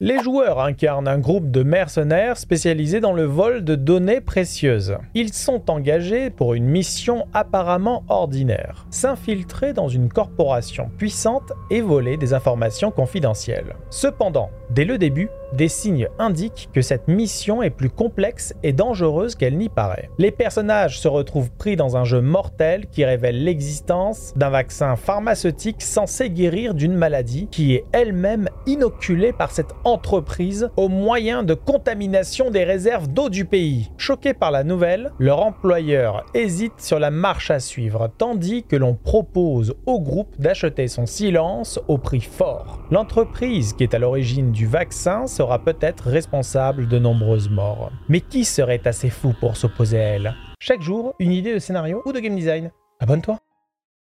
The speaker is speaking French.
Les joueurs incarnent un groupe de mercenaires spécialisés dans le vol de données précieuses. Ils sont engagés pour une mission apparemment ordinaire, s'infiltrer dans une corporation puissante et voler des informations confidentielles. Cependant, dès le début, des signes indiquent que cette mission est plus complexe et dangereuse qu'elle n'y paraît. Les personnages se retrouvent pris dans un jeu mortel qui révèle l'existence d'un vaccin pharmaceutique censé guérir d'une maladie qui est elle-même inoculée par cette entreprise au moyen de contamination des réserves d'eau du pays. Choqués par la nouvelle, leur employeur hésite sur la marche à suivre, tandis que l'on propose au groupe d'acheter son silence au prix fort. L'entreprise qui est à l'origine du vaccin sera peut-être responsable de nombreuses morts. Mais qui serait assez fou pour s'opposer à elle? Chaque jour, une idée de scénario ou de game design? Abonne-toi